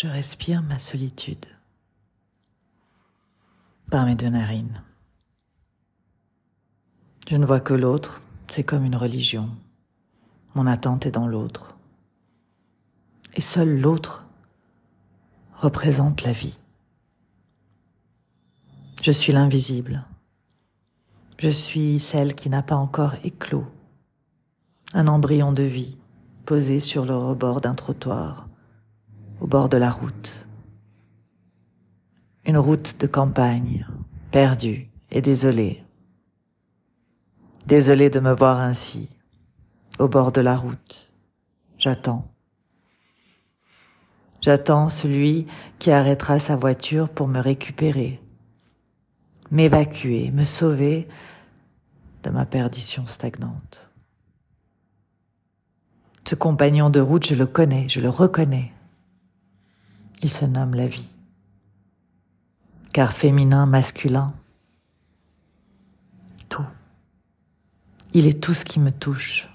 Je respire ma solitude par mes deux narines. Je ne vois que l'autre, c'est comme une religion. Mon attente est dans l'autre. Et seul l'autre représente la vie. Je suis l'invisible. Je suis celle qui n'a pas encore éclos. Un embryon de vie posé sur le rebord d'un trottoir, au bord de la route. Une route de campagne, perdue et désolée. Désolée de me voir ainsi, au bord de la route. J'attends. J'attends celui qui arrêtera sa voiture pour me récupérer, m'évacuer, me sauver de ma perdition stagnante. Ce compagnon de route, je le connais, je le reconnais. Il se nomme la vie. Car féminin, masculin, tout. Il est tout ce qui me touche.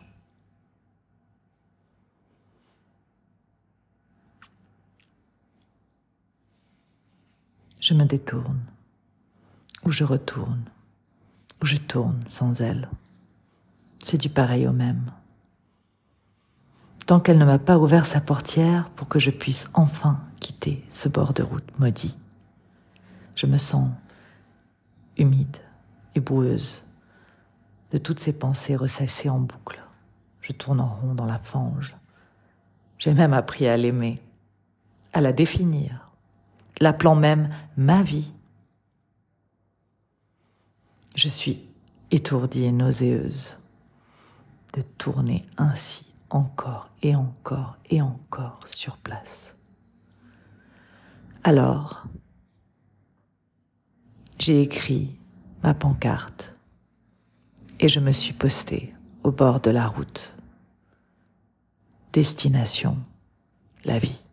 Je me détourne, ou je retourne, ou je tourne sans elle. C'est du pareil au même. Tant qu'elle ne m'a pas ouvert sa portière pour que je puisse enfin quitter ce bord de route maudit, je me sens humide et boueuse de toutes ces pensées ressassées en boucle. Je tourne en rond dans la fange. J'ai même appris à l'aimer, à la définir, l'appelant même ma vie. Je suis étourdie et nauséeuse de tourner ainsi encore et encore et encore sur place. Alors, j'ai écrit ma pancarte et je me suis postée au bord de la route. Destination, la vie.